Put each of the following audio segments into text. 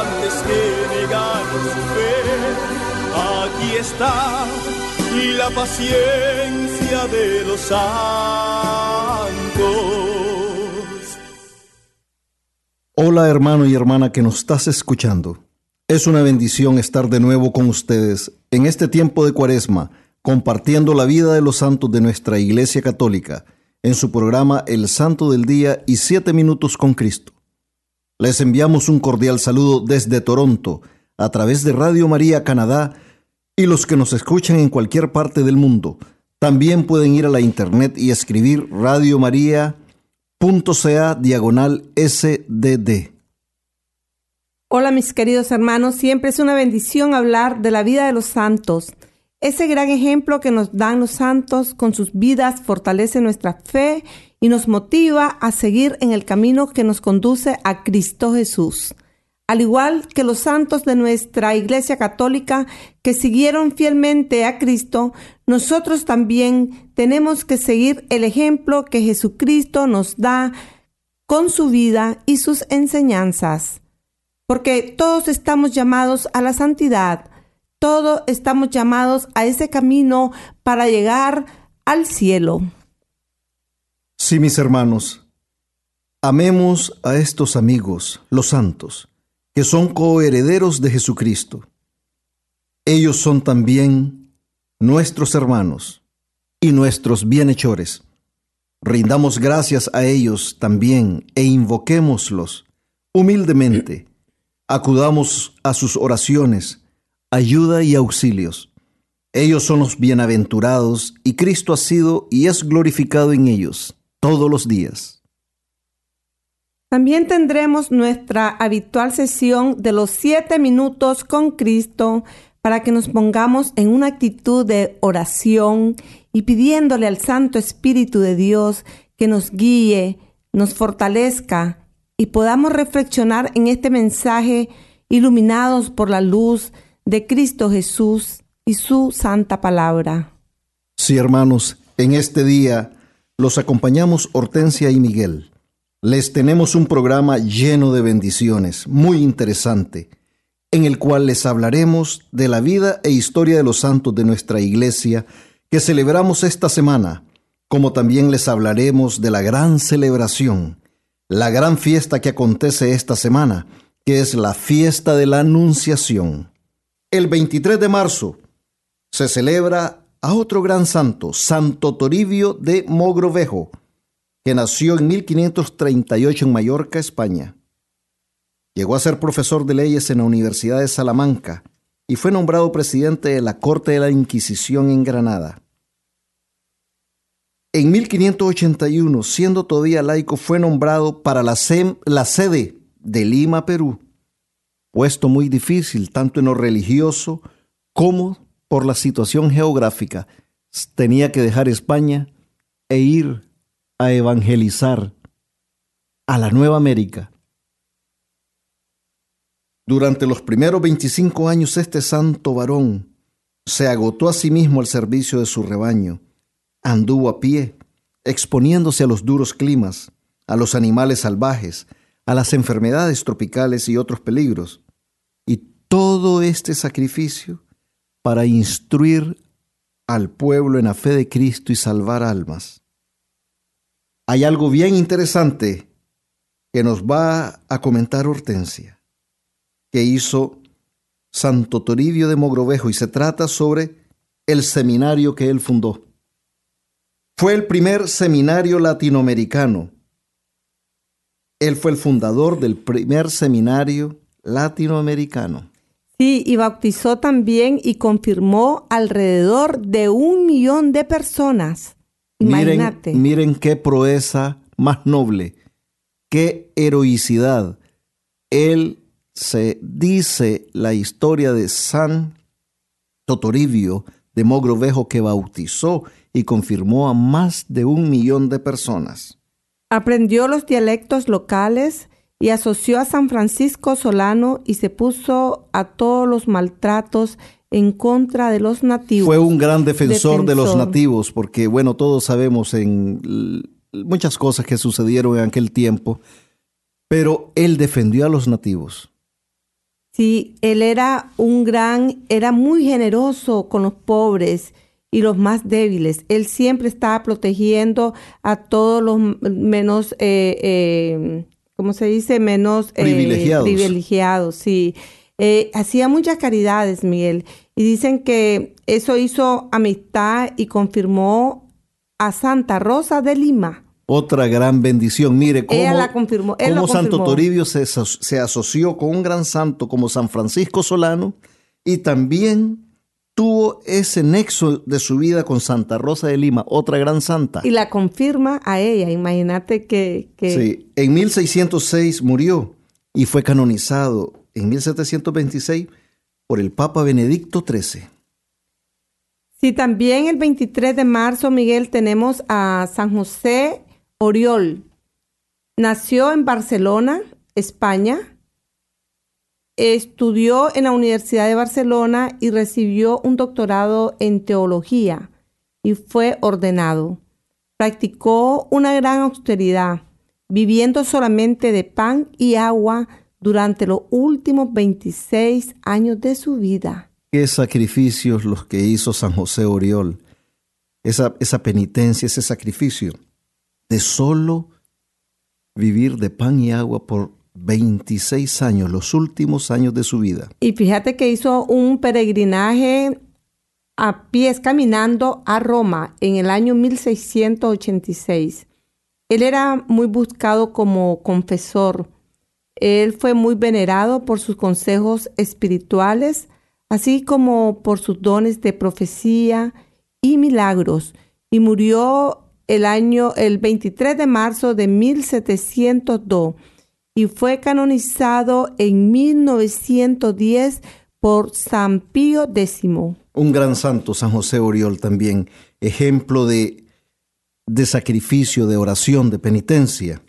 antes que negar su fe. Aquí está la paciencia de los santos. Hola hermano y hermana que nos estás escuchando. Es una bendición estar de nuevo con ustedes en este tiempo de cuaresma, compartiendo la vida de los santos de nuestra Iglesia Católica en su programa El Santo del Día y Siete Minutos con Cristo. Les enviamos un cordial saludo desde Toronto, a través de Radio María Canadá, y los que nos escuchan en cualquier parte del mundo. También pueden ir a la internet y escribir radiomaria.ca diagonal SDD. Hola mis queridos hermanos, siempre es una bendición hablar de la vida de los santos. Ese gran ejemplo que nos dan los santos con sus vidas fortalece nuestra fe y nos motiva a seguir en el camino que nos conduce a Cristo Jesús. Al igual que los santos de nuestra Iglesia Católica que siguieron fielmente a Cristo, nosotros también tenemos que seguir el ejemplo que Jesucristo nos da con su vida y sus enseñanzas. Porque todos estamos llamados a la santidad, todos estamos llamados a ese camino para llegar al cielo. Sí, mis hermanos, amemos a estos amigos, los santos que son coherederos de Jesucristo. Ellos son también nuestros hermanos y nuestros bienhechores. Rindamos gracias a ellos también e invoquémoslos humildemente. Acudamos a sus oraciones, ayuda y auxilios. Ellos son los bienaventurados y Cristo ha sido y es glorificado en ellos todos los días. También tendremos nuestra habitual sesión de los siete minutos con Cristo para que nos pongamos en una actitud de oración y pidiéndole al Santo Espíritu de Dios que nos guíe, nos fortalezca y podamos reflexionar en este mensaje iluminados por la luz de Cristo Jesús y su santa palabra. Sí, hermanos, en este día los acompañamos Hortensia y Miguel. Les tenemos un programa lleno de bendiciones, muy interesante, en el cual les hablaremos de la vida e historia de los santos de nuestra iglesia que celebramos esta semana, como también les hablaremos de la gran celebración, la gran fiesta que acontece esta semana, que es la fiesta de la Anunciación. El 23 de marzo se celebra a otro gran santo, Santo Toribio de Mogrovejo, que nació en 1538 en Mallorca, España. Llegó a ser profesor de leyes en la Universidad de Salamanca y fue nombrado presidente de la Corte de la Inquisición en Granada. En 1581, siendo todavía laico, fue nombrado para la, la sede de Lima, Perú, puesto muy difícil tanto en lo religioso como por la situación geográfica. Tenía que dejar España e ir a evangelizar a la Nueva América. Durante los primeros 25 años este santo varón se agotó a sí mismo al servicio de su rebaño, anduvo a pie, exponiéndose a los duros climas, a los animales salvajes, a las enfermedades tropicales y otros peligros. Todo este sacrificio para instruir al pueblo en la fe de Cristo y salvar almas hay algo bien interesante que nos va a comentar Hortensia, que hizo Santo Toribio de Mogrovejo y se trata sobre el seminario que él fundó. Fue el primer seminario latinoamericano. Él fue el fundador del primer seminario latinoamericano. Sí, y bautizó también y confirmó alrededor de un millón de personas. Imagínate. Miren, miren qué proeza más noble, qué heroicidad. Él se dice la historia de San Totoribio de Mogrovejo que bautizó y confirmó a más de un millón de personas. Aprendió los dialectos locales y asoció a San Francisco Solano y se puso a todos los maltratos en contra de los nativos. Fue un gran defensor, de los nativos, porque bueno, todos sabemos en muchas cosas que sucedieron en aquel tiempo, pero él defendió a los nativos. Sí, él era un gran, era muy generoso con los pobres y los más débiles. Él siempre estaba protegiendo a todos los menos eh, eh, ¿cómo se dice? Menos eh, privilegiados. privilegiados, sí. Eh, hacía muchas caridades, Miguel, y dicen que eso hizo amistad y confirmó a Santa Rosa de Lima. Otra gran bendición. Mire cómo, la confirmó. cómo Santo Toribio se, se asoció con un gran santo como San Francisco Solano y también tuvo ese nexo de su vida con Santa Rosa de Lima, otra gran santa. Y la confirma a ella, imagínate que, Sí, en 1606 murió y fue canonizado en 1726 por el Papa Benedicto XIII. Sí, también el 23 de marzo, Miguel, tenemos a San José Oriol. Nació en Barcelona, España, Estudió en la Universidad de Barcelona y recibió un doctorado en teología y fue ordenado. Practicó una gran austeridad, viviendo solamente de pan y agua durante los últimos 26 años de su vida. Qué sacrificios los que hizo San José Oriol. Esa, esa penitencia, ese sacrificio de solo vivir de pan y agua por 26 años, los últimos años de su vida. Y fíjate que hizo un peregrinaje a pies caminando a Roma en el año 1686. Él era muy buscado como confesor. Él fue muy venerado por sus consejos espirituales, así como por sus dones de profecía y milagros, y murió el año el 23 de marzo de 1702 y fue canonizado en 1910 por San Pío X. Un gran santo, San José Oriol también, ejemplo de, de sacrificio, de oración, de penitencia.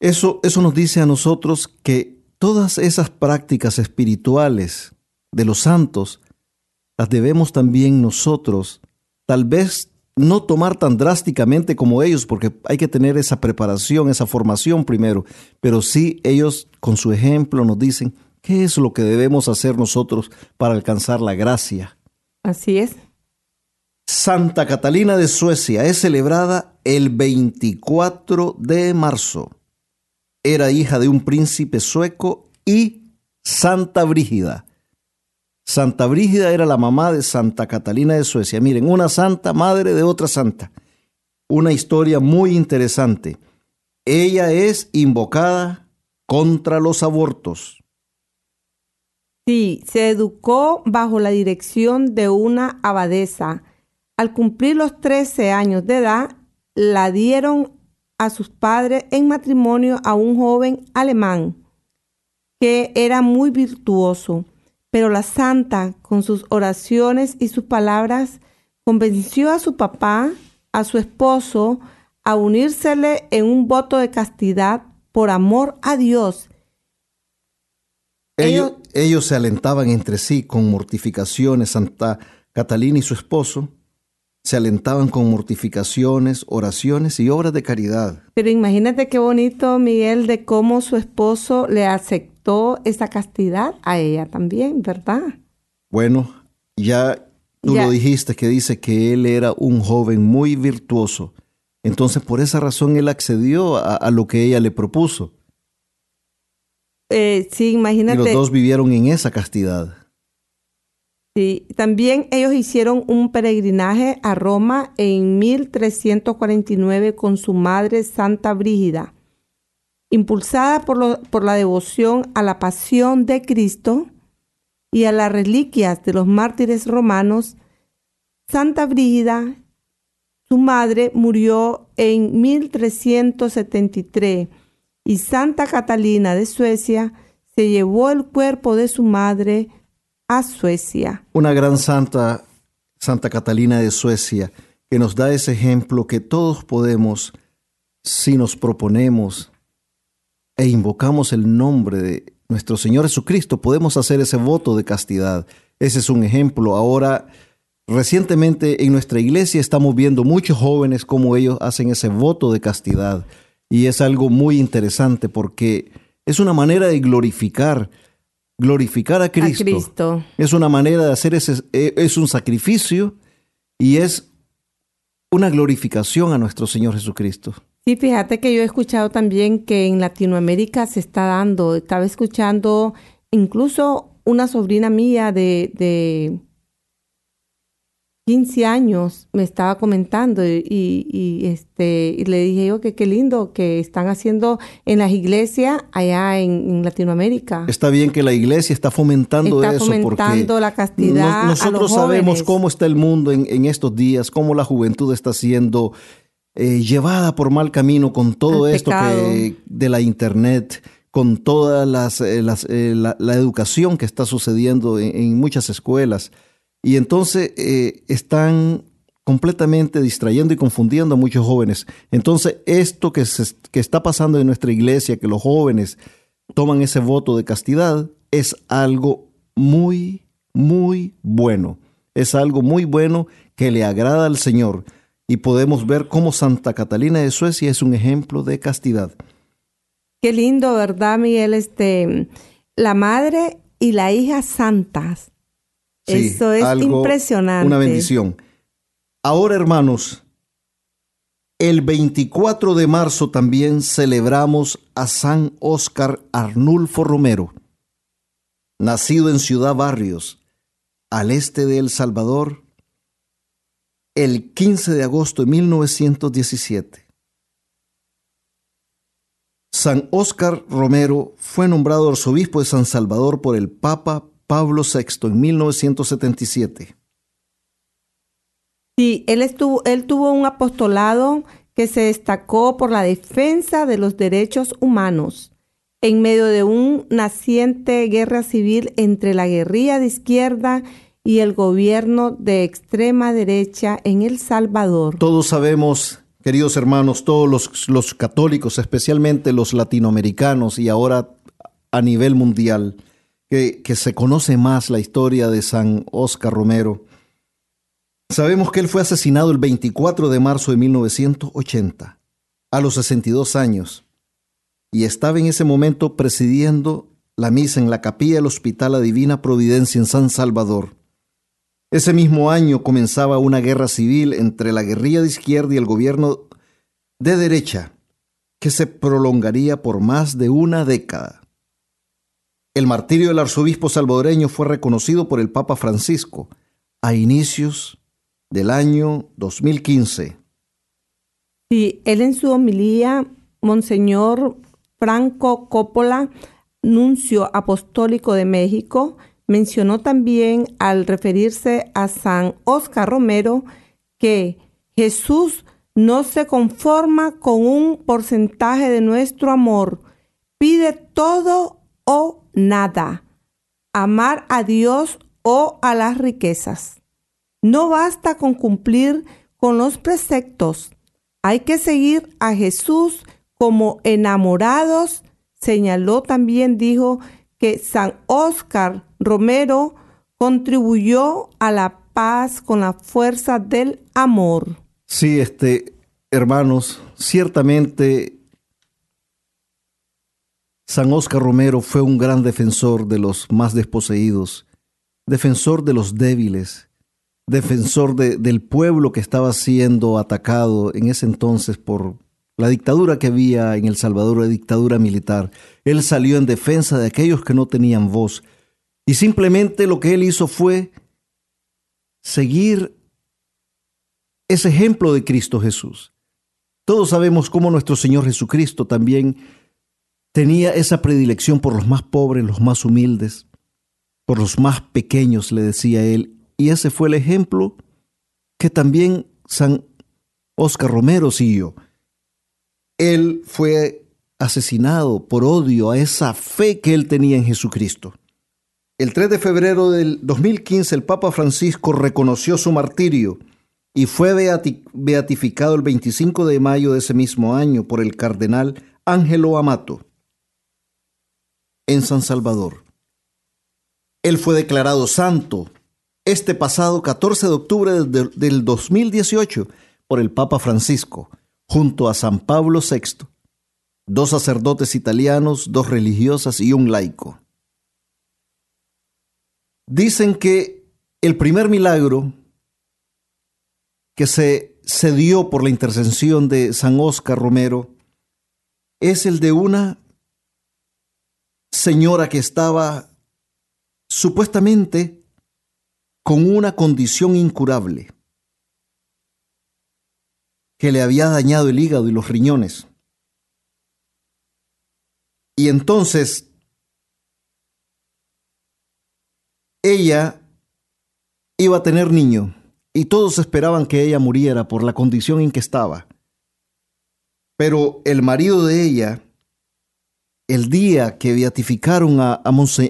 Eso, eso nos dice a nosotros que todas esas prácticas espirituales de los santos las debemos también nosotros, tal vez no tomar tan drásticamente como ellos, porque hay que tener esa preparación, esa formación primero, pero sí ellos con su ejemplo nos dicen qué es lo que debemos hacer nosotros para alcanzar la gracia. Así es. Santa Catalina de Suecia es celebrada el 24 de marzo. Era hija de un príncipe sueco y Santa Brígida Santa Brígida era la mamá de Santa Catalina de Suecia. Miren, una santa madre de otra santa. Una historia muy interesante. Ella es invocada contra los abortos. Sí, se educó bajo la dirección de una abadesa. Al cumplir los 13 años de edad, la dieron a sus padres en matrimonio a un joven alemán que era muy virtuoso. Pero la santa, con sus oraciones y sus palabras, convenció a su papá, a su esposo, a unírsele en un voto de castidad por amor a Dios. Ellos, ellos, se alentaban entre sí con mortificaciones, Santa Catalina y su esposo se alentaban con mortificaciones, oraciones y obras de caridad. Pero imagínate qué bonito, Miguel, de cómo su esposo le aceptó esa castidad a ella también, ¿verdad? Bueno, ya tú lo dijiste que dice que él era un joven muy virtuoso. Entonces por esa razón él accedió a, lo que ella le propuso. Eh, sí, imagínate. Y los dos vivieron en esa castidad. Sí, también ellos hicieron un peregrinaje a Roma en 1349 con su madre Santa Brígida. Impulsada por, por la devoción a la pasión de Cristo y a las reliquias de los mártires romanos, Santa Brígida, su madre, murió en 1373 y Santa Catalina de Suecia se llevó el cuerpo de su madre a Suecia. Una gran santa, Santa Catalina de Suecia, que nos da ese ejemplo que todos podemos, si nos proponemos e invocamos el nombre de nuestro Señor Jesucristo, podemos hacer ese voto de castidad. Ese es un ejemplo. Ahora Recientemente en nuestra iglesia estamos viendo muchos jóvenes como ellos hacen ese voto de castidad y es algo muy interesante porque es una manera de glorificar, glorificar a Cristo. Es una manera de hacer ese, e, es un sacrificio y es una glorificación a nuestro Señor Jesucristo. Sí, fíjate que yo he escuchado también que en Latinoamérica se está dando, estaba escuchando incluso una sobrina mía de, de 15 años me estaba comentando y, este y le dije yo que qué lindo que están haciendo en las iglesias allá en, Latinoamérica. Está bien que la iglesia está fomentando está fomentando la castidad. nosotros sabemos cómo está el mundo en, estos días, cómo la juventud está siendo eh, llevada por mal camino con todo esto que, de la internet con toda las, eh, eh, la, educación que está sucediendo en muchas escuelas. Y entonces eh, están completamente distrayendo y confundiendo a muchos jóvenes. Entonces, esto que, que está pasando en nuestra iglesia, que los jóvenes toman ese voto de castidad, es algo muy, muy bueno. Es algo muy bueno que le agrada al Señor. Y podemos ver cómo Santa Catalina de Suecia es un ejemplo de castidad. Qué lindo, ¿verdad, Miguel? Este, la madre y la hija santas eso es impresionante. Una bendición. Ahora, hermanos, el 24 de marzo también celebramos a San Óscar Arnulfo Romero, nacido en Ciudad Barrios, al este de El Salvador, el 15 de agosto de 1917. San Óscar Romero fue nombrado arzobispo de San Salvador por el Papa Pablo VI en 1977. Sí, él, estuvo, él tuvo un apostolado que se destacó por la defensa de los derechos humanos en medio de un naciente guerra civil entre la guerrilla de izquierda y el gobierno de extrema derecha en El Salvador. Todos sabemos, queridos hermanos, todos los, los católicos, especialmente los latinoamericanos y ahora a nivel mundial, que, se conoce más la historia de San Oscar Romero. Sabemos que él fue asesinado el 24 de marzo de 1980, a los 62 años, y estaba en ese momento presidiendo la misa en la capilla del Hospital La Divina Providencia en San Salvador. Ese mismo año comenzaba una guerra civil entre la guerrilla de izquierda y el gobierno de derecha, que se prolongaría por más de una década. El martirio del arzobispo salvadoreño fue reconocido por el Papa Francisco a inicios del año 2015. Sí, él en su homilía, Monseñor Franco Coppola, nuncio apostólico de México, mencionó también al referirse a San Oscar Romero que Jesús no se conforma con un porcentaje de nuestro amor, pide todo o nada. Amar a Dios o a las riquezas. No basta con cumplir con los preceptos. Hay que seguir a Jesús como enamorados. Señaló también, dijo, que San Óscar Romero contribuyó a la paz con la fuerza del amor. Sí, este, hermanos, ciertamente San Óscar Romero fue un gran defensor de los más desposeídos, defensor de los débiles, defensor del pueblo que estaba siendo atacado en ese entonces por la dictadura que había en El Salvador, la dictadura militar. Él salió en defensa de aquellos que no tenían voz. Y simplemente lo que él hizo fue seguir ese ejemplo de Cristo Jesús. Todos sabemos cómo nuestro Señor Jesucristo también tenía esa predilección por los más pobres, los más humildes, por los más pequeños, le decía él. Y ese fue el ejemplo que también San Oscar Romero siguió. Él fue asesinado por odio a esa fe que él tenía en Jesucristo. El 3 de febrero del 2015 el Papa Francisco reconoció su martirio y fue beatificado el 25 de mayo de ese mismo año por el cardenal Ángelo Amato en San Salvador. Él fue declarado santo este pasado 14 de octubre del 2018 por el Papa Francisco, junto a San Pablo VI, dos sacerdotes italianos, dos religiosas y un laico. Dicen que el primer milagro que se, se dio por la intercesión de San Oscar Romero es el de una señora que estaba supuestamente con una condición incurable, que le había dañado el hígado y los riñones. Y entonces ella iba a tener niño y todos esperaban que ella muriera por la condición en que estaba. Pero el marido de ella, el día que beatificaron a,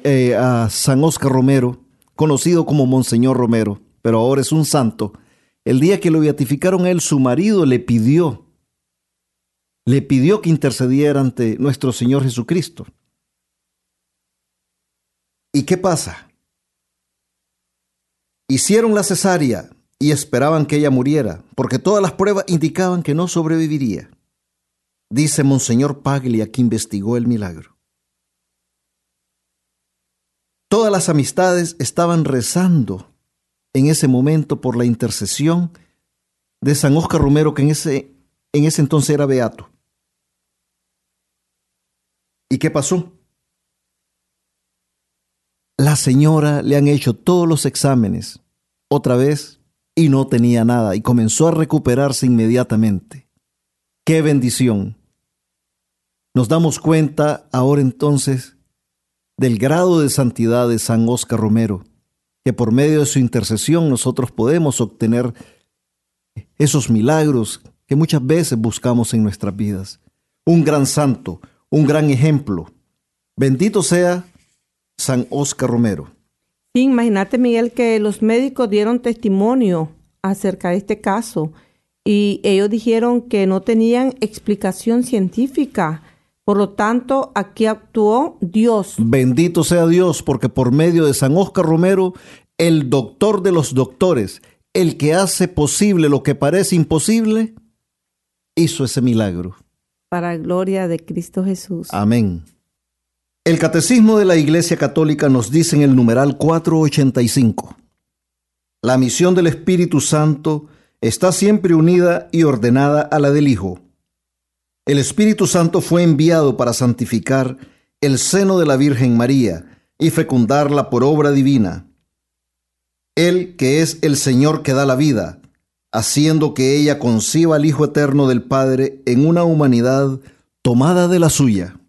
eh, a, San Oscar Romero, conocido como Monseñor Romero, pero ahora es un santo, el día que lo beatificaron a él, su marido le pidió, le pidió que intercediera ante nuestro Señor Jesucristo. ¿Y qué pasa? Hicieron la cesárea, y esperaban que ella muriera, porque todas las pruebas indicaban que no sobreviviría. Dice Monseñor Paglia que investigó el milagro. Todas las amistades estaban rezando en ese momento por la intercesión de San Oscar Romero, que en ese, en ese entonces era beato. ¿Y qué pasó? La señora le han hecho todos los exámenes. Otra vez y no tenía nada y comenzó a recuperarse inmediatamente. ¡Qué bendición! Nos damos cuenta ahora entonces del grado de santidad de San Oscar Romero, que por medio de su intercesión nosotros podemos obtener esos milagros que muchas veces buscamos en nuestras vidas. Un gran santo, un gran ejemplo. Bendito sea San Oscar Romero imagínate, Miguel, que los médicos dieron testimonio acerca de este caso y ellos dijeron que no tenían explicación científica. Por lo tanto, aquí actuó Dios. Bendito sea Dios, porque por medio de San Oscar Romero, el doctor de los doctores, el que hace posible lo que parece imposible, hizo ese milagro. Para gloria de Cristo Jesús. Amén. El Catecismo de la Iglesia Católica nos dice en el numeral 485, la misión del Espíritu Santo está siempre unida y ordenada a la del Hijo. El Espíritu Santo fue enviado para santificar el seno de la Virgen María y fecundarla por obra divina. Él que es el Señor que da la vida, haciendo que ella conciba al Hijo Eterno del Padre en una humanidad tomada de la suya.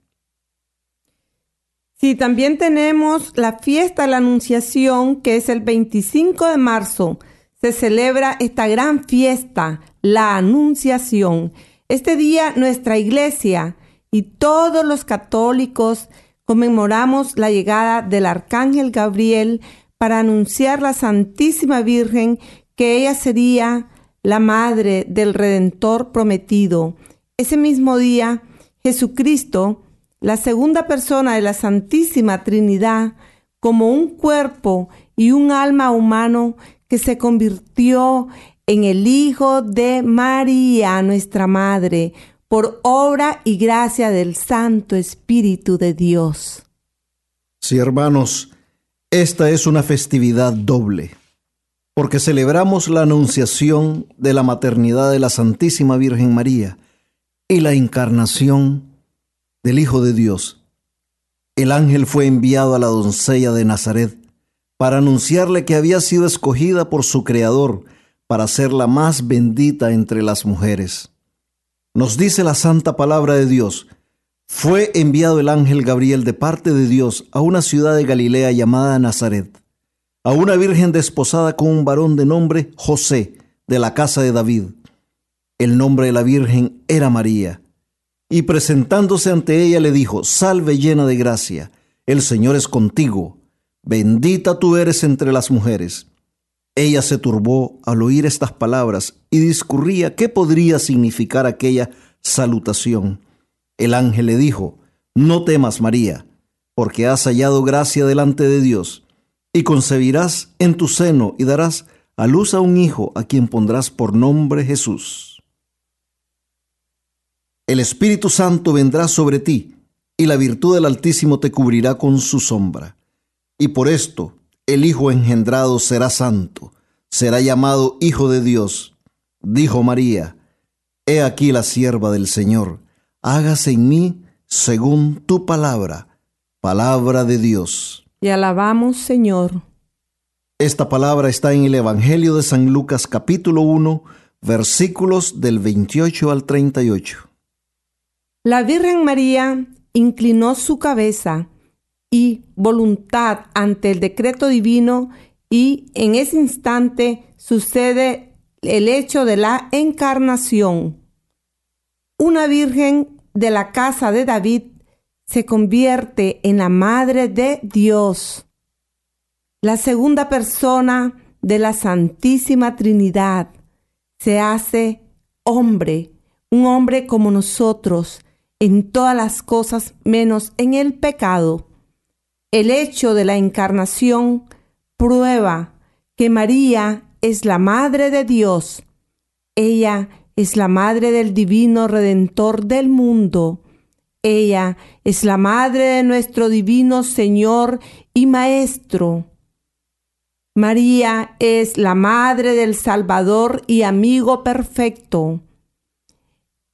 Sí, también tenemos la fiesta de la Anunciación, que es el 25 de marzo. Se celebra esta gran fiesta, la Anunciación. Este día nuestra iglesia y todos los católicos conmemoramos la llegada del Arcángel Gabriel para anunciar la Santísima Virgen que ella sería la madre del Redentor prometido. Ese mismo día, Jesucristo la segunda persona de la Santísima Trinidad como un cuerpo y un alma humano que se convirtió en el Hijo de María, nuestra Madre, por obra y gracia del Santo Espíritu de Dios. Sí, hermanos, esta es una festividad doble, porque celebramos la anunciación de la maternidad de la Santísima Virgen María, y la encarnación del Hijo de Dios. El ángel fue enviado a la doncella de Nazaret para anunciarle que había sido escogida por su Creador para ser la más bendita entre las mujeres. Nos dice la santa palabra de Dios, fue enviado el ángel Gabriel de parte de Dios a una ciudad de Galilea llamada Nazaret, a una virgen desposada con un varón de nombre José, de la casa de David. El nombre de la virgen era María. Y presentándose ante ella le dijo, Salve llena de gracia, el Señor es contigo, bendita tú eres entre las mujeres. Ella se turbó al oír estas palabras y discurría qué podría significar aquella salutación. El ángel le dijo, No temas, María, porque has hallado gracia delante de Dios, y concebirás en tu seno y darás a luz a un hijo a quien pondrás por nombre Jesús. El Espíritu Santo vendrá sobre ti, y la virtud del Altísimo te cubrirá con su sombra. Y por esto el Hijo engendrado será santo, será llamado Hijo de Dios. Dijo María, He aquí la sierva del Señor, hágase en mí según tu palabra, palabra de Dios. Y alabamos, Señor. Esta palabra está en el Evangelio de San Lucas capítulo 1, versículos del 28 al 38. La Virgen María inclinó su cabeza y voluntad ante el decreto divino y en ese instante sucede el hecho de la encarnación. Una virgen de la casa de David se convierte en la madre de Dios, la segunda persona de la Santísima Trinidad. Se hace hombre, un hombre como nosotros, en todas las cosas menos en el pecado. El hecho de la encarnación prueba que María es la Madre de Dios. Ella es la Madre del Divino Redentor del mundo. Ella es la Madre de nuestro Divino Señor y Maestro. María es la Madre del Salvador y amigo perfecto.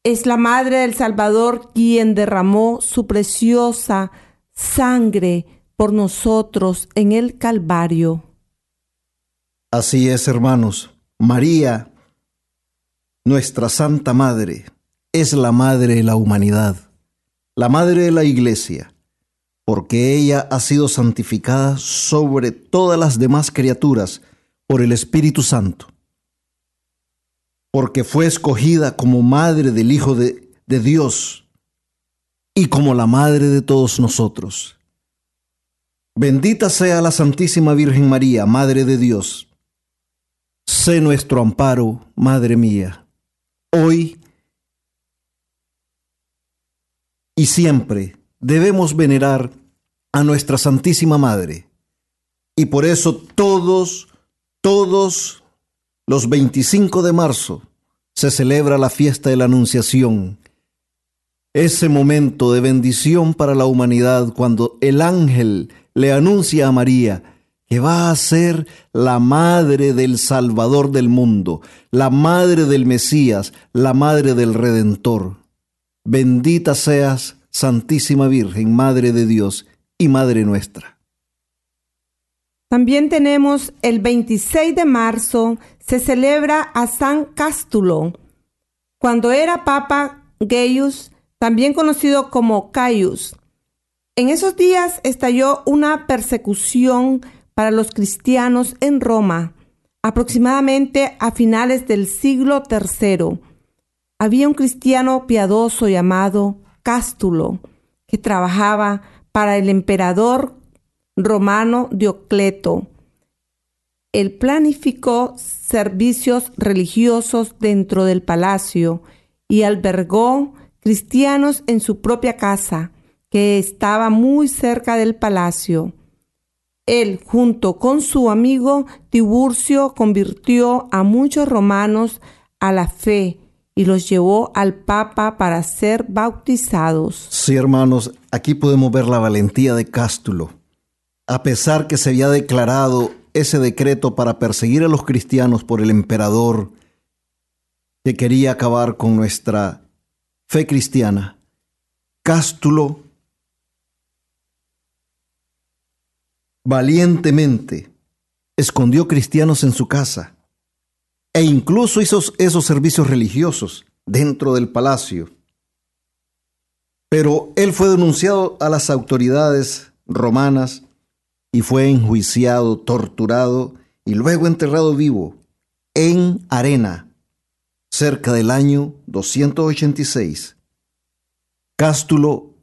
Es la Madre del Salvador quien derramó su preciosa sangre por nosotros en el Calvario. Así es, hermanos. María, nuestra Santa Madre, es la Madre de la humanidad, la Madre de la Iglesia, porque ella ha sido santificada sobre todas las demás criaturas por el Espíritu Santo, porque fue escogida como Madre del Hijo de, de Dios y como la Madre de todos nosotros. Bendita sea la Santísima Virgen María, Madre de Dios. Sé nuestro amparo, Madre mía, hoy y siempre debemos venerar a nuestra Santísima Madre. Y por eso todos, todos los 25 de marzo se celebra la fiesta de la Anunciación. Ese momento de bendición para la humanidad cuando el ángel le anuncia a María que va a ser la madre del Salvador del mundo, la madre del Mesías, la madre del Redentor. Bendita seas, Santísima Virgen, Madre de Dios y Madre nuestra. También tenemos el 26 de marzo, se celebra a San Cástulo. Cuando era Papa Gaius, también conocido como Caius, en esos días estalló una persecución para los cristianos en Roma, aproximadamente a finales del siglo III. Había un cristiano piadoso llamado Cástulo, que trabajaba para el emperador romano Diocleto. Él planificó servicios religiosos dentro del palacio y albergó cristianos en su propia casa que estaba muy cerca del palacio. Él, junto con su amigo Tiburcio, convirtió a muchos romanos a la fe y los llevó al Papa para ser bautizados. Sí, hermanos, aquí podemos ver la valentía de Cástulo. A pesar que se había declarado ese decreto para perseguir a los cristianos por el emperador que quería acabar con nuestra fe cristiana. Cástulo valientemente escondió cristianos en su casa e incluso hizo esos servicios religiosos dentro del palacio. Pero él fue denunciado a las autoridades romanas y fue enjuiciado, torturado y luego enterrado vivo en arena cerca del año 286. Cástulo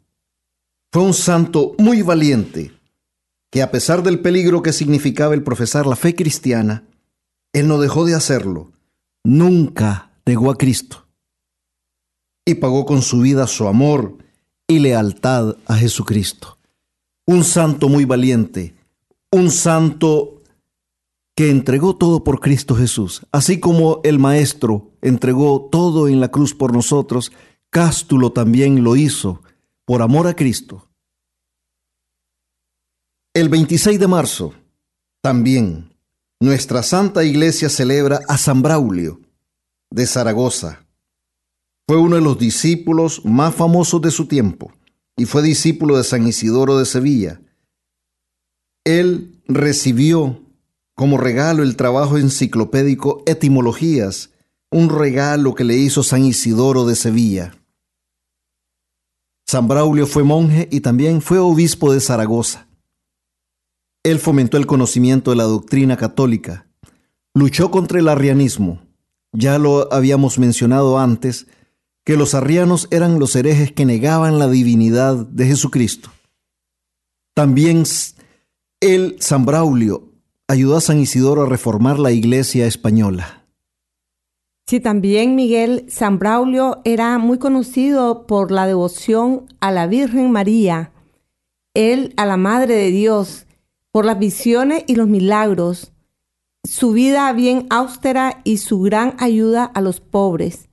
fue un santo muy valiente que a pesar del peligro que significaba el profesar la fe cristiana, él no dejó de hacerlo. Nunca negó a Cristo. Y pagó con su vida su amor y lealtad a Jesucristo. Un santo muy valiente, un santo que entregó todo por Cristo Jesús. Así como el Maestro entregó todo en la cruz por nosotros, Cástulo también lo hizo por amor a Cristo. El 26 de marzo, también, nuestra Santa Iglesia celebra a San Braulio de Zaragoza. Fue uno de los discípulos más famosos de su tiempo y fue discípulo de San Isidoro de Sevilla. Él recibió como regalo el trabajo enciclopédico Etimologías, un regalo que le hizo San Isidoro de Sevilla. San Braulio fue monje y también fue obispo de Zaragoza. Él fomentó el conocimiento de la doctrina católica, luchó contra el arrianismo. Ya lo habíamos mencionado antes, que los arrianos eran los herejes que negaban la divinidad de Jesucristo. También él, San Braulio, ayudó a San Isidoro a reformar la iglesia española. Sí, también Miguel San Braulio era muy conocido por la devoción a la Virgen María, él a la Madre de Dios por las visiones y los milagros, su vida bien austera y su gran ayuda a los pobres.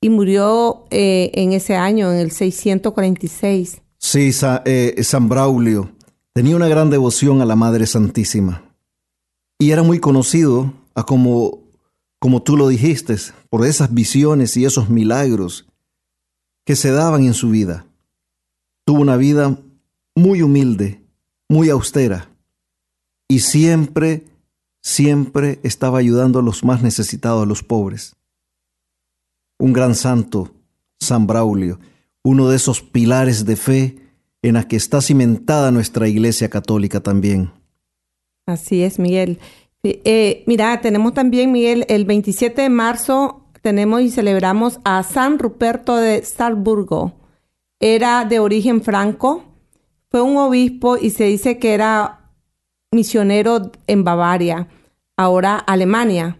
Y murió eh, en ese año, en el 646. Sí, eh, San Braulio tenía una gran devoción a la Madre Santísima y era muy conocido, a como, como tú lo dijiste, por esas visiones y esos milagros que se daban en su vida. Tuvo una vida muy humilde, muy austera y siempre, siempre estaba ayudando a los más necesitados, a los pobres. Un gran santo, San Braulio, uno de esos pilares de fe en la que está cimentada nuestra Iglesia Católica también. Así es, Miguel. Eh, mira, tenemos también, Miguel, el 27 de marzo tenemos y celebramos a San Ruperto de Salzburgo. Era de origen franco, fue un obispo y se dice que era misionero en Bavaria, ahora Alemania.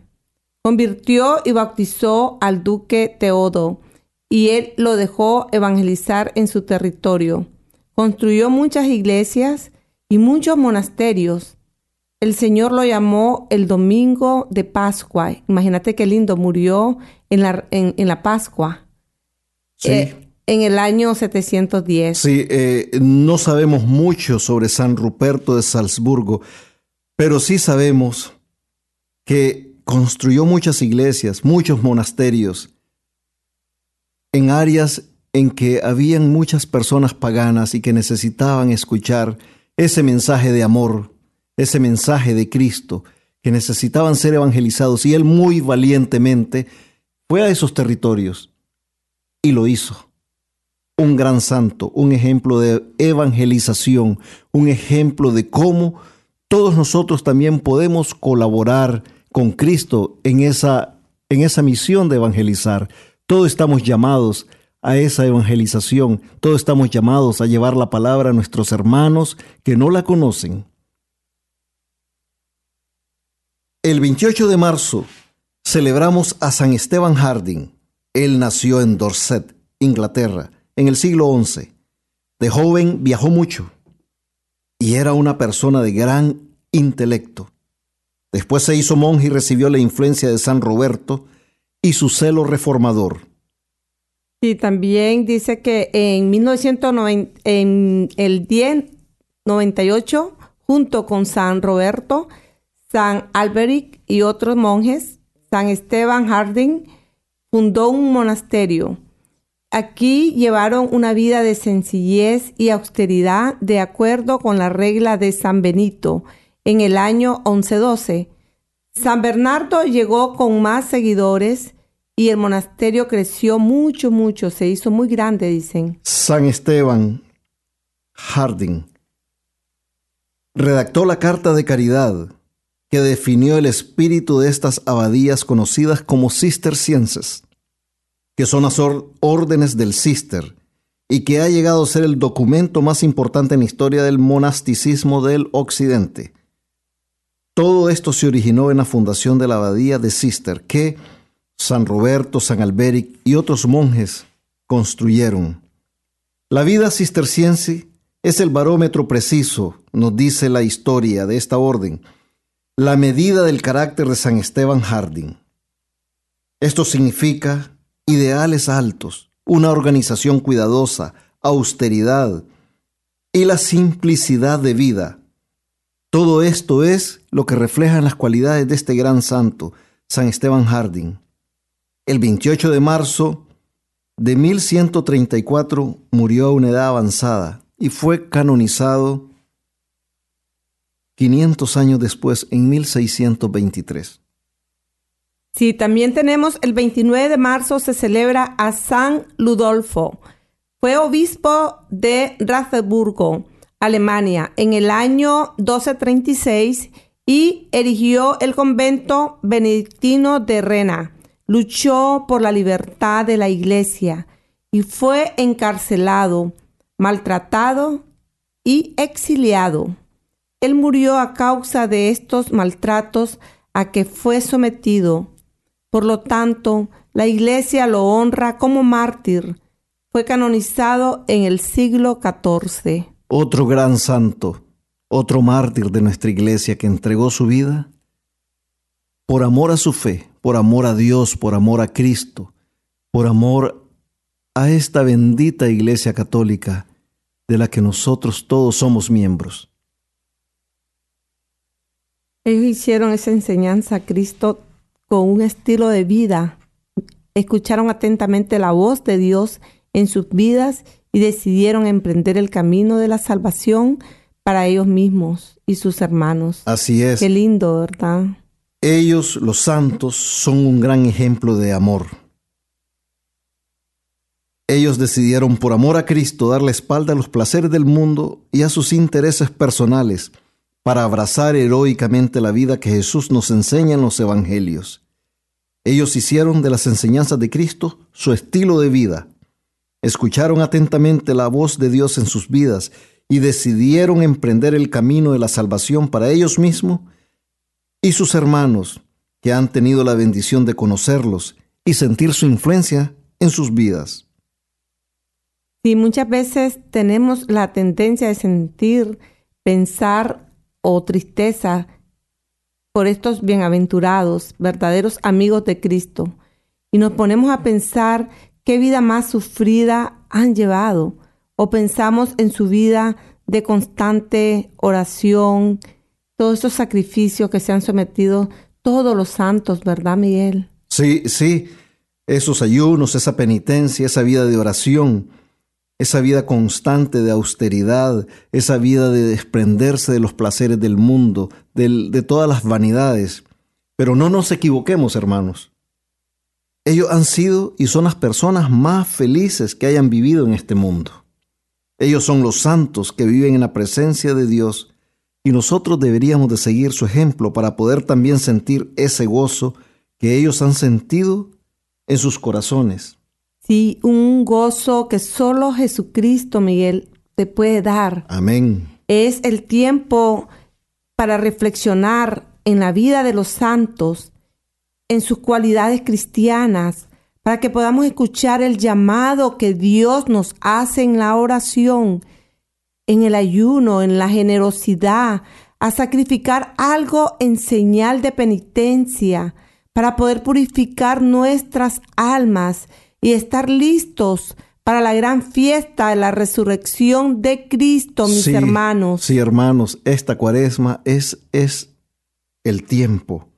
Convirtió y bautizó al duque Teodo y él lo dejó evangelizar en su territorio. Construyó muchas iglesias y muchos monasterios. El Señor lo llamó el domingo de Pascua. Imagínate qué lindo, murió en la, en, la Pascua. Sí. Eh, en el año 710. Sí, eh, no sabemos mucho sobre San Ruperto de Salzburgo, pero sí sabemos que construyó muchas iglesias, muchos monasterios, en áreas en que habían muchas personas paganas y que necesitaban escuchar ese mensaje de amor, ese mensaje de Cristo, que necesitaban ser evangelizados. Y él muy valientemente fue a esos territorios y lo hizo un gran santo, un ejemplo de evangelización, un ejemplo de cómo todos nosotros también podemos colaborar con Cristo en esa, en esa misión de evangelizar. Todos estamos llamados a esa evangelización, todos estamos llamados a llevar la palabra a nuestros hermanos que no la conocen. El 28 de marzo celebramos a San Esteban Harding. Él nació en Dorset, Inglaterra en el siglo XI. De joven viajó mucho y era una persona de gran intelecto. Después se hizo monje y recibió la influencia de San Roberto y su celo reformador. Y también dice que en 1990, en el 1098, junto con San Roberto, San Alberic y otros monjes, San Esteban Harding fundó un monasterio Aquí llevaron una vida de sencillez y austeridad de acuerdo con la regla de San Benito en el año 1112. San Bernardo llegó con más seguidores y el monasterio creció mucho, mucho, se hizo muy grande, dicen. San Esteban Harding redactó la Carta de Caridad que definió el espíritu de estas abadías conocidas como cistercienses que son las órdenes del Cister, y que ha llegado a ser el documento más importante en la historia del monasticismo del Occidente. Todo esto se originó en la fundación de la abadía de Cister, que San Roberto, San Alberic y otros monjes construyeron. La vida cisterciense es el barómetro preciso, nos dice la historia de esta orden, la medida del carácter de San Esteban Harding. Esto significa ideales altos, una organización cuidadosa, austeridad y la simplicidad de vida. Todo esto es lo que reflejan las cualidades de este gran santo, San Esteban Harding. El 28 de marzo de 1134 murió a una edad avanzada y fue canonizado 500 años después, en 1623. Sí, también tenemos el 29 de marzo se celebra a San Ludolfo. Fue obispo de Ratzeburgo, Alemania, en el año 1236 y erigió el convento benedictino de Rena. Luchó por la libertad de la iglesia y fue encarcelado, maltratado y exiliado. Él murió a causa de estos maltratos a que fue sometido por lo tanto, la iglesia lo honra como mártir. Fue canonizado en el siglo XIV. Otro gran santo, otro mártir de nuestra iglesia que entregó su vida por amor a su fe, por amor a Dios, por amor a Cristo, por amor a esta bendita iglesia católica de la que nosotros todos somos miembros. Ellos hicieron esa enseñanza a Cristo con un estilo de vida, escucharon atentamente la voz de Dios en sus vidas y decidieron emprender el camino de la salvación para ellos mismos y sus hermanos. Así es. Qué lindo, ¿verdad? Ellos, los santos, son un gran ejemplo de amor. Ellos decidieron por amor a Cristo dar la espalda a los placeres del mundo y a sus intereses personales para abrazar heroicamente la vida que Jesús nos enseña en los Evangelios. Ellos hicieron de las enseñanzas de Cristo su estilo de vida, escucharon atentamente la voz de Dios en sus vidas y decidieron emprender el camino de la salvación para ellos mismos y sus hermanos que han tenido la bendición de conocerlos y sentir su influencia en sus vidas. Sí, muchas veces tenemos la tendencia de sentir, pensar o tristeza por estos bienaventurados, verdaderos amigos de Cristo, y nos ponemos a pensar qué vida más sufrida han llevado, o pensamos en su vida de constante oración, todos esos sacrificios que se han sometido todos los santos, ¿verdad, Miguel? Sí, sí, esos ayunos, esa penitencia, esa vida de oración esa vida constante de austeridad, esa vida de desprenderse de los placeres del mundo, de, todas las vanidades. Pero no nos equivoquemos, hermanos. Ellos han sido y son las personas más felices que hayan vivido en este mundo. Ellos son los santos que viven en la presencia de Dios y nosotros deberíamos de seguir su ejemplo para poder también sentir ese gozo que ellos han sentido en sus corazones. Sí, un gozo que solo Jesucristo, Miguel, te puede dar. Amén. Es el tiempo para reflexionar en la vida de los santos, en sus cualidades cristianas, para que podamos escuchar el llamado que Dios nos hace en la oración, en el ayuno, en la generosidad, a sacrificar algo en señal de penitencia, para poder purificar nuestras almas y estar listos para la gran fiesta de la resurrección de Cristo, mis hermanos. Sí, hermanos, esta cuaresma es, es el tiempo,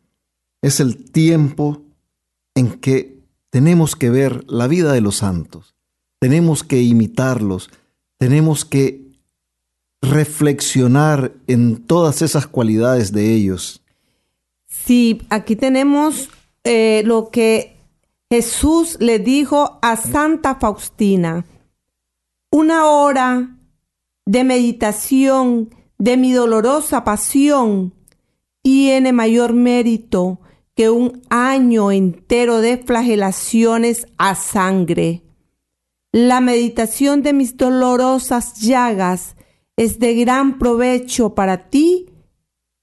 es el tiempo en que tenemos que ver la vida de los santos, tenemos que imitarlos, tenemos que reflexionar en todas esas cualidades de ellos. Sí, aquí tenemos eh, lo que Jesús le dijo a Santa Faustina. Una hora de meditación de mi dolorosa pasión tiene mayor mérito que un año entero de flagelaciones a sangre. La meditación de mis dolorosas llagas es de gran provecho para ti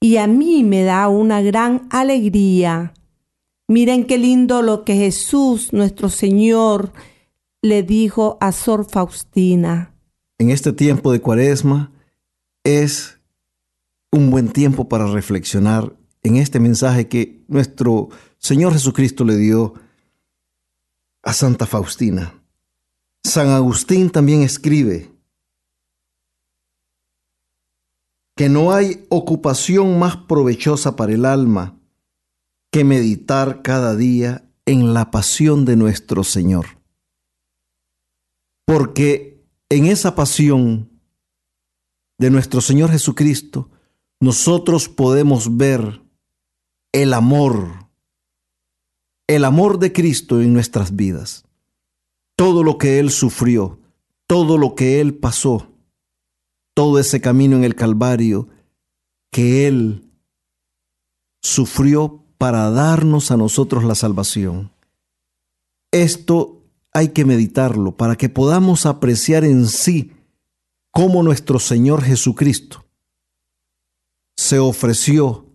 y a mí me da una gran alegría. Miren qué lindo lo que Jesús, nuestro Señor, le dijo a Sor Faustina. En este tiempo de cuaresma es un buen tiempo para reflexionar en este mensaje que nuestro Señor Jesucristo le dio a Santa Faustina. San Agustín también escribe que no hay ocupación más provechosa para el alma que meditar cada día en la pasión de nuestro Señor. Porque en esa pasión de nuestro Señor Jesucristo, nosotros podemos ver el amor, el amor de Cristo en nuestras vidas. Todo lo que Él sufrió, todo lo que Él pasó, todo ese camino en el Calvario que Él sufrió para darnos a nosotros la salvación. Esto hay que meditarlo para que podamos apreciar en sí cómo nuestro Señor Jesucristo se ofreció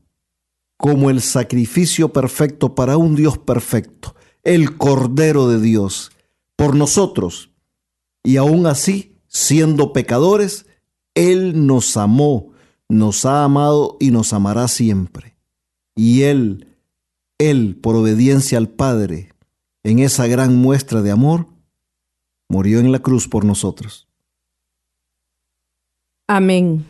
como el sacrificio perfecto para un Dios perfecto, el Cordero de Dios, por nosotros. Y aún así, siendo pecadores, Él nos amó, nos ha amado y nos amará siempre. Y Él, Él, por obediencia al Padre, en esa gran muestra de amor, murió en la cruz por nosotros. Amén.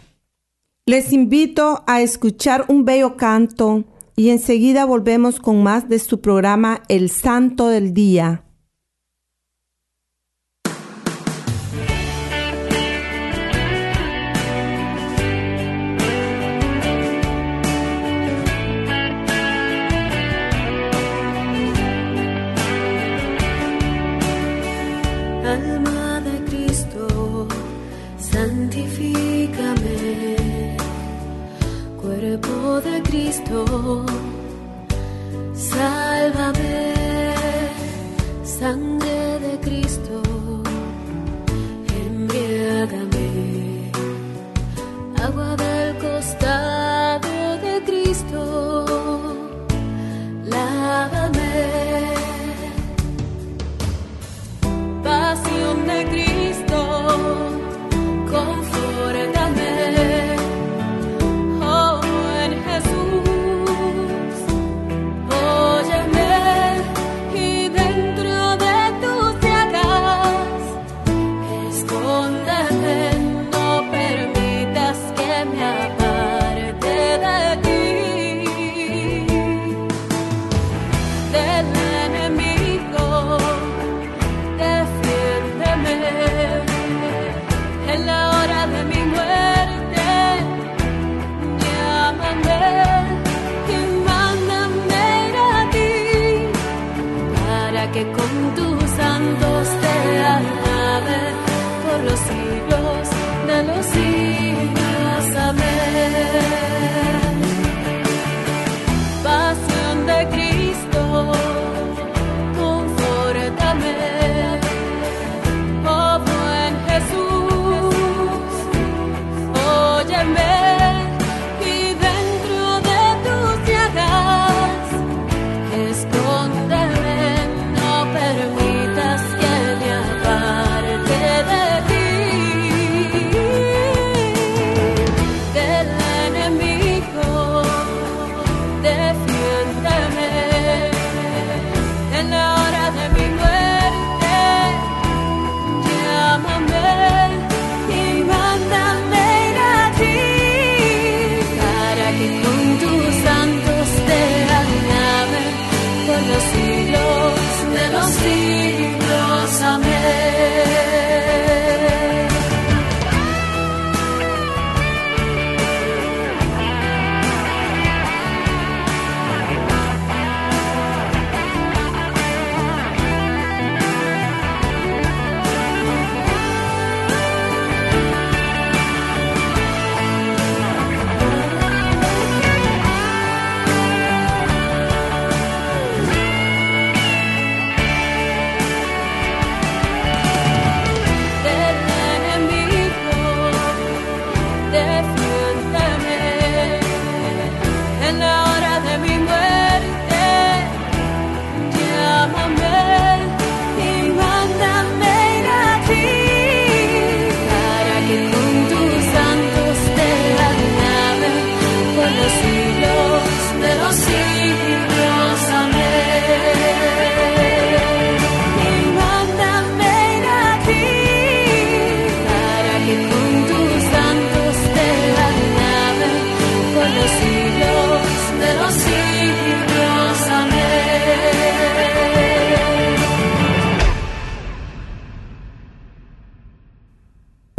Les invito a escuchar un bello canto y enseguida volvemos con más de su programa El Santo del Día.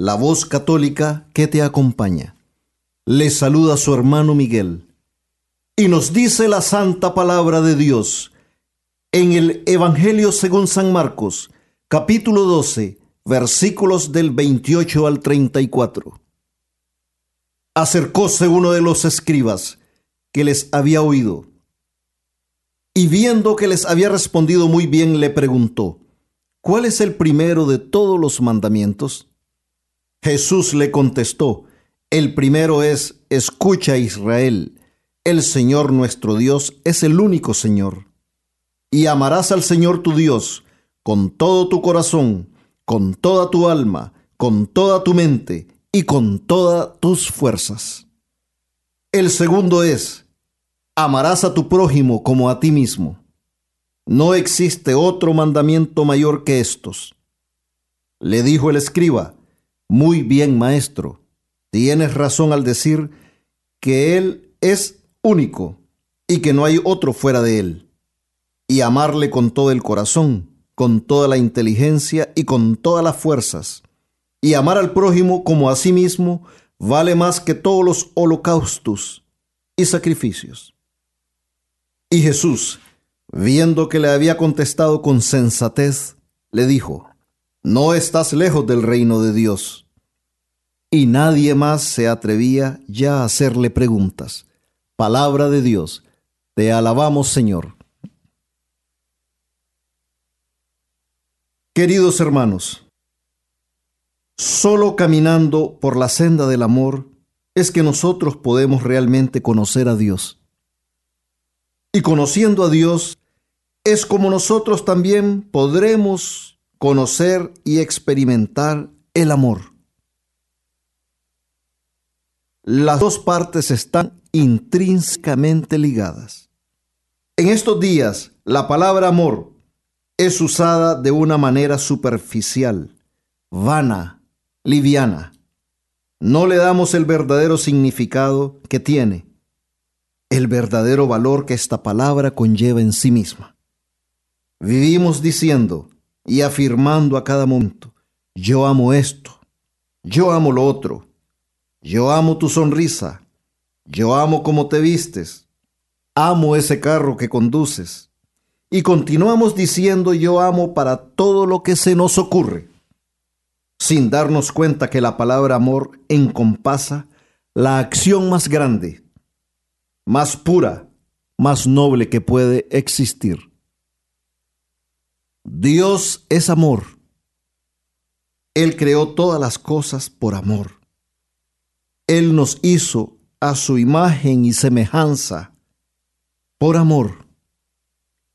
la voz católica que te acompaña. Les saluda su hermano Miguel y nos dice la santa palabra de Dios en el Evangelio según San Marcos, capítulo 12, versículos del 28 al 34. Acercóse uno de los escribas que les había oído y viendo que les había respondido muy bien, le preguntó, ¿cuál es el primero de todos los mandamientos? Jesús le contestó, el primero es, escucha Israel, el Señor nuestro Dios es el único Señor. Y amarás al Señor tu Dios con todo tu corazón, con toda tu alma, con toda tu mente y con todas tus fuerzas. El segundo es, amarás a tu prójimo como a ti mismo. No existe otro mandamiento mayor que estos. Le dijo el escriba, muy bien maestro, tienes razón al decir que Él es único y que no hay otro fuera de Él. Y amarle con todo el corazón, con toda la inteligencia y con todas las fuerzas. Y amar al prójimo como a sí mismo vale más que todos los holocaustos y sacrificios. Y Jesús, viendo que le había contestado con sensatez, le dijo, No estás lejos del reino de Dios. Y nadie más se atrevía ya a hacerle preguntas. Palabra de Dios, te alabamos Señor. Queridos hermanos, solo caminando por la senda del amor es que nosotros podemos realmente conocer a Dios. Y conociendo a Dios, es como nosotros también podremos conocer y experimentar el amor. Las dos partes están intrínsecamente ligadas. En estos días, la palabra amor es usada de una manera superficial, vana, liviana. No le damos el verdadero significado que tiene el verdadero valor que esta palabra conlleva en sí misma. Vivimos diciendo y afirmando a cada momento, yo amo esto, yo amo lo otro, yo amo tu sonrisa, yo amo cómo te vistes, amo ese carro que conduces. Y continuamos diciendo yo amo para todo lo que se nos ocurre, sin darnos cuenta que la palabra amor encompasa la acción más grande, más pura, más noble que puede existir. Dios es amor. Él creó todas las cosas por amor. Él nos hizo a su imagen y semejanza por amor.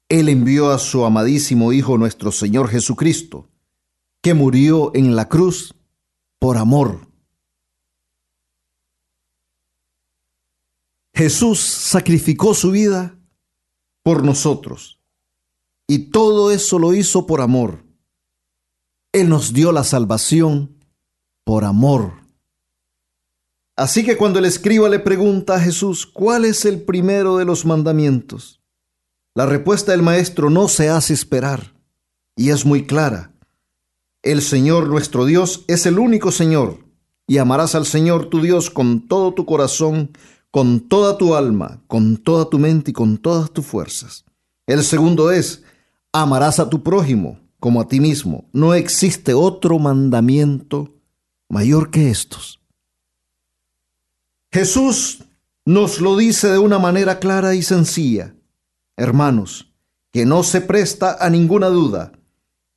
Él envió a su amadísimo Hijo nuestro Señor Jesucristo, que murió en la cruz por amor. Jesús sacrificó su vida por nosotros. Y todo eso lo hizo por amor. Él nos dio la salvación por amor. Así que cuando el escriba le pregunta a Jesús, ¿cuál es el primero de los mandamientos? La respuesta del maestro no se hace esperar y es muy clara. El Señor nuestro Dios es el único Señor y amarás al Señor tu Dios con todo tu corazón, con toda tu alma, con toda tu mente y con todas tus fuerzas. El segundo es, amarás a tu prójimo como a ti mismo. No existe otro mandamiento mayor que estos. Jesús nos lo dice de una manera clara y sencilla. Hermanos, que no se presta a ninguna duda,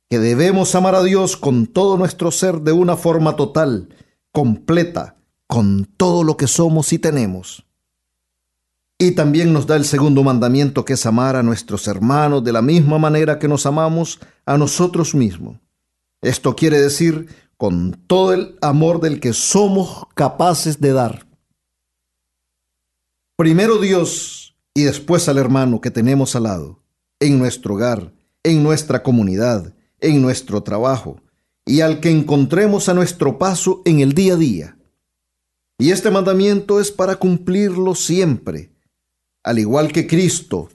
que debemos amar a Dios con todo nuestro ser de una forma total, completa, con todo lo que somos y tenemos. Y también nos da el segundo mandamiento que es amar a nuestros hermanos de la misma manera que nos amamos a nosotros mismos. Esto quiere decir con todo el amor del que somos capaces de dar. Primero Dios y después al hermano que tenemos al lado, en nuestro hogar, en nuestra comunidad, en nuestro trabajo, y al que encontremos a nuestro paso en el día a día. Y este mandamiento es para cumplirlo siempre, al igual que Cristo,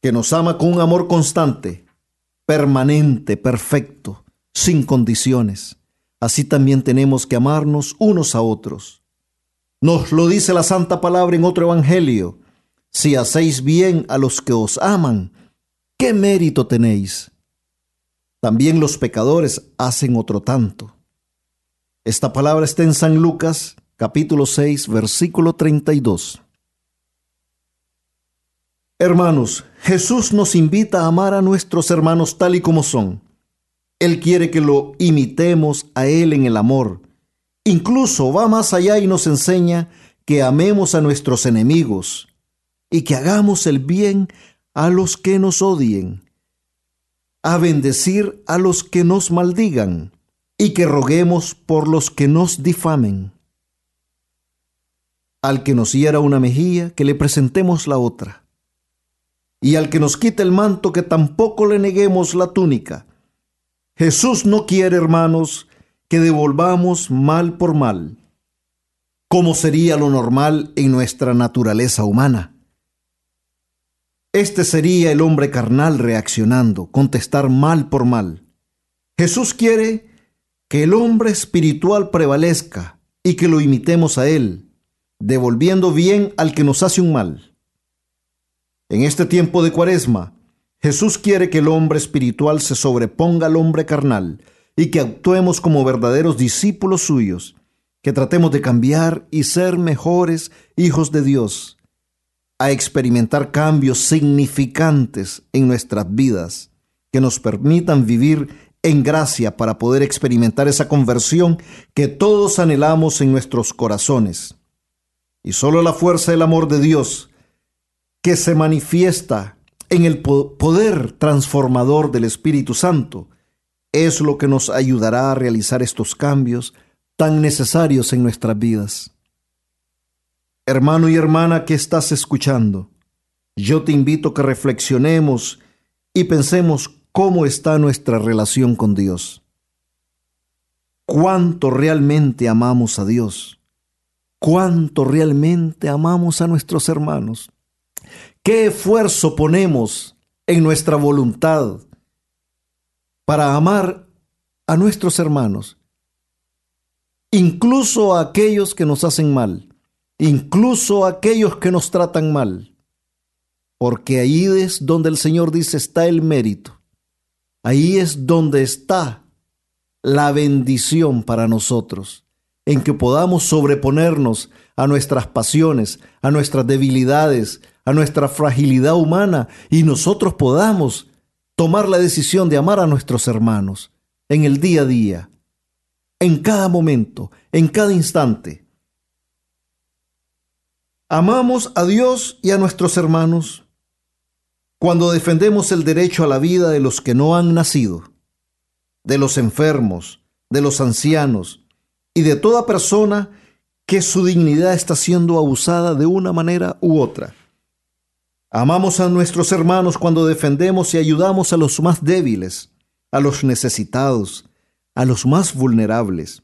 que nos ama con un amor constante, permanente, perfecto, sin condiciones. Así también tenemos que amarnos unos a otros. Nos lo dice la Santa Palabra en otro Evangelio. Si hacéis bien a los que os aman, ¿qué mérito tenéis? También los pecadores hacen otro tanto. Esta palabra está en San Lucas capítulo 6 versículo 32. Hermanos, Jesús nos invita a amar a nuestros hermanos tal y como son. Él quiere que lo imitemos a Él en el amor. Incluso va más allá y nos enseña que amemos a nuestros enemigos y que hagamos el bien a los que nos odien a bendecir a los que nos maldigan y que roguemos por los que nos difamen. Al que nos hiera una mejilla, que le presentemos la otra. Y al que nos quite el manto, que tampoco le neguemos la túnica. Jesús no quiere, hermanos, que devolvamos mal por mal, como sería lo normal en nuestra naturaleza humana. Este sería el hombre carnal reaccionando, contestar mal por mal. Jesús quiere que el hombre espiritual prevalezca y que lo imitemos a Él, devolviendo bien al que nos hace un mal. En este tiempo de cuaresma, Jesús quiere que el hombre espiritual se sobreponga al hombre carnal y que actuemos como verdaderos discípulos suyos, que tratemos de cambiar y ser mejores hijos de Dios a experimentar cambios significantes en nuestras vidas que nos permitan vivir en gracia para poder experimentar esa conversión que todos anhelamos en nuestros corazones. Y solo la fuerza del amor de Dios que se manifiesta en el poder transformador del Espíritu Santo es lo que nos ayudará a realizar estos cambios tan necesarios en nuestras vidas. Hermano y hermana que estás escuchando, yo te invito a que reflexionemos y pensemos cómo está nuestra relación con Dios. ¿Cuánto realmente amamos a Dios? ¿Cuánto realmente amamos a nuestros hermanos? ¿Qué esfuerzo ponemos en nuestra voluntad para amar a nuestros hermanos? Incluso a aquellos que nos hacen mal incluso aquellos que nos tratan mal, porque ahí es donde el Señor dice está el mérito, ahí es donde está la bendición para nosotros, en que podamos sobreponernos a nuestras pasiones, a nuestras debilidades, a nuestra fragilidad humana y nosotros podamos tomar la decisión de amar a nuestros hermanos en el día a día, en cada momento, en cada instante Amamos a Dios y a nuestros hermanos cuando defendemos el derecho a la vida de los que no han nacido, de los enfermos, de los ancianos y de toda persona que su dignidad está siendo abusada de una manera u otra. Amamos a nuestros hermanos cuando defendemos y ayudamos a los más débiles, a los necesitados, a los más vulnerables.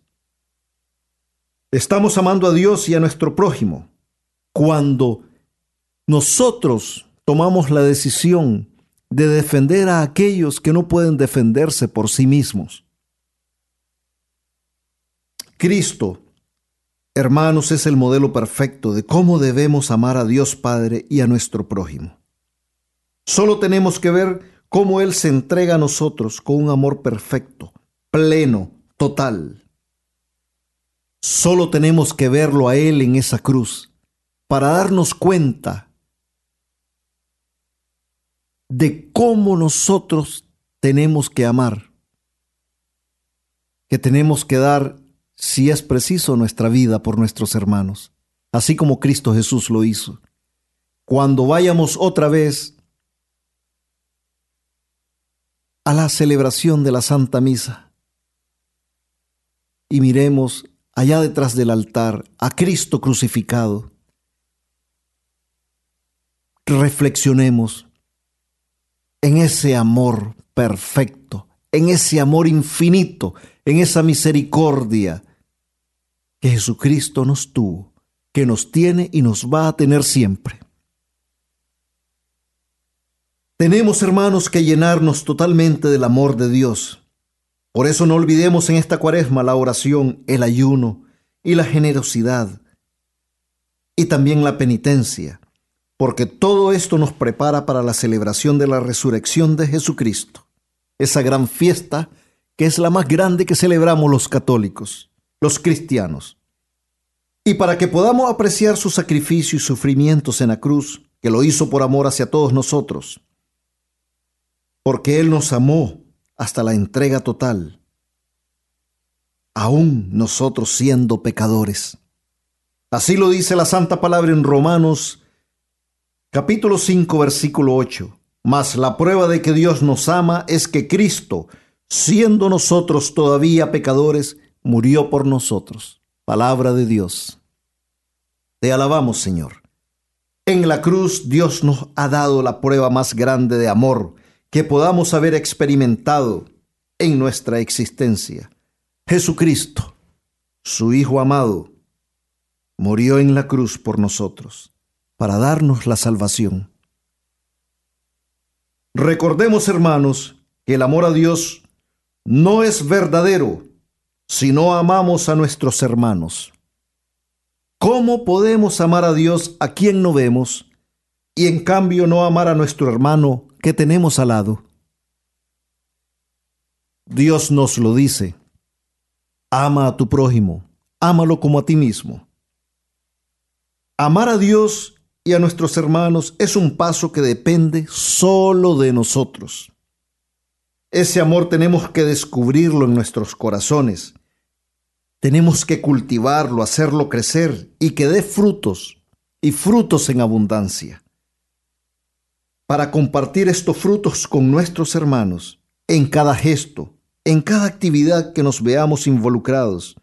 Estamos amando a Dios y a nuestro prójimo cuando nosotros tomamos la decisión de defender a aquellos que no pueden defenderse por sí mismos. Cristo, hermanos, es el modelo perfecto de cómo debemos amar a Dios Padre y a nuestro prójimo. Solo tenemos que ver cómo Él se entrega a nosotros con un amor perfecto, pleno, total. Solo tenemos que verlo a Él en esa cruz para darnos cuenta de cómo nosotros tenemos que amar, que tenemos que dar, si es preciso, nuestra vida por nuestros hermanos, así como Cristo Jesús lo hizo. Cuando vayamos otra vez a la celebración de la Santa Misa, y miremos allá detrás del altar a Cristo crucificado. Reflexionemos en ese amor perfecto, en ese amor infinito, en esa misericordia que Jesucristo nos tuvo, que nos tiene y nos va a tener siempre. Tenemos, hermanos, que llenarnos totalmente del amor de Dios. Por eso no olvidemos en esta cuaresma la oración, el ayuno y la generosidad y también la penitencia, porque todo esto nos prepara para la celebración de la resurrección de Jesucristo, esa gran fiesta que es la más grande que celebramos los católicos, los cristianos. Y para que podamos apreciar su sacrificio y sufrimientos en la cruz, que lo hizo por amor hacia todos nosotros, porque Él nos amó hasta la entrega total, aún nosotros siendo pecadores. Así lo dice la Santa Palabra en Romanos capítulo 5 versículo 8. Mas la prueba de que Dios nos ama es que Cristo, siendo nosotros todavía pecadores, murió por nosotros. Palabra de Dios. Te alabamos, Señor. En la cruz Dios nos ha dado la prueba más grande de amor que podamos haber experimentado en nuestra existencia. Jesucristo, su Hijo amado, murió en la cruz por nosotros, para darnos la salvación. Recordemos, hermanos, que el amor a Dios no es verdadero si no amamos a nuestros hermanos. ¿Cómo podemos amar a Dios a quien no vemos y en cambio no amar a nuestro hermano que tenemos al lado. Dios nos lo dice. Ama a tu prójimo, ámalo como a ti mismo. Amar a Dios y a nuestros hermanos es un paso que depende solo de nosotros. Ese amor tenemos que descubrirlo en nuestros corazones. Tenemos que cultivarlo, hacerlo crecer y que dé frutos y frutos en abundancia para compartir estos frutos con nuestros hermanos en cada gesto, en cada actividad que nos veamos involucrados.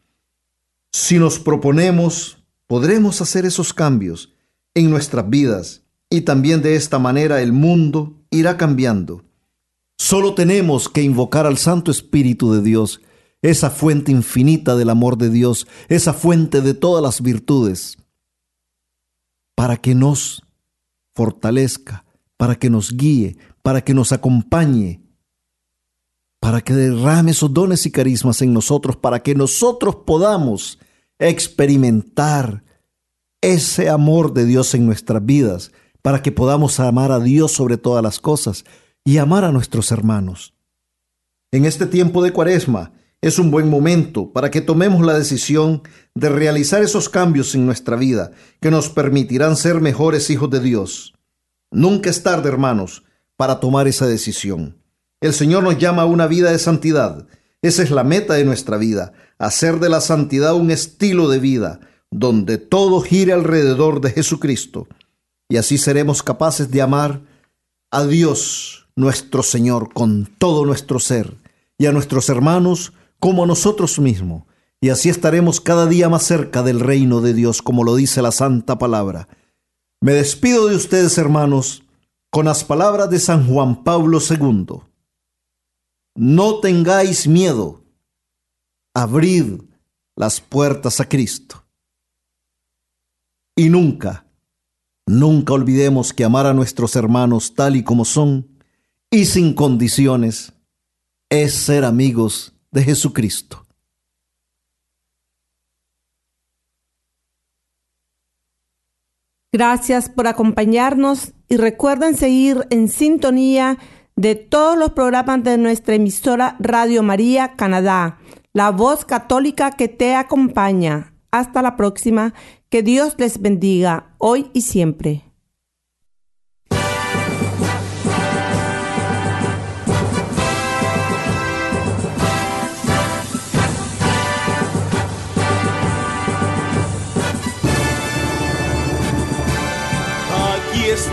Si nos proponemos, podremos hacer esos cambios en nuestras vidas y también de esta manera el mundo irá cambiando. Solo tenemos que invocar al Santo Espíritu de Dios, esa fuente infinita del amor de Dios, esa fuente de todas las virtudes, para que nos fortalezca, para que nos guíe, para que nos acompañe, para que derrame esos dones y carismas en nosotros, para que nosotros podamos experimentar ese amor de Dios en nuestras vidas, para que podamos amar a Dios sobre todas las cosas y amar a nuestros hermanos. En este tiempo de cuaresma es un buen momento para que tomemos la decisión de realizar esos cambios en nuestra vida que nos permitirán ser mejores hijos de Dios. Nunca es tarde, hermanos, para tomar esa decisión. El Señor nos llama a una vida de santidad. Esa es la meta de nuestra vida, hacer de la santidad un estilo de vida, donde todo gire alrededor de Jesucristo. Y así seremos capaces de amar a Dios nuestro Señor con todo nuestro ser y a nuestros hermanos como a nosotros mismos. Y así estaremos cada día más cerca del reino de Dios, como lo dice la Santa Palabra. Me despido de ustedes, hermanos, con las palabras de San Juan Pablo II. No tengáis miedo, abrid las puertas a Cristo. Y nunca, nunca olvidemos que amar a nuestros hermanos tal y como son y sin condiciones es ser amigos de Jesucristo. Gracias por acompañarnos y recuerden seguir en sintonía de todos los programas de nuestra emisora Radio María Canadá, la voz católica que te acompaña. Hasta la próxima. Que Dios les bendiga hoy y siempre.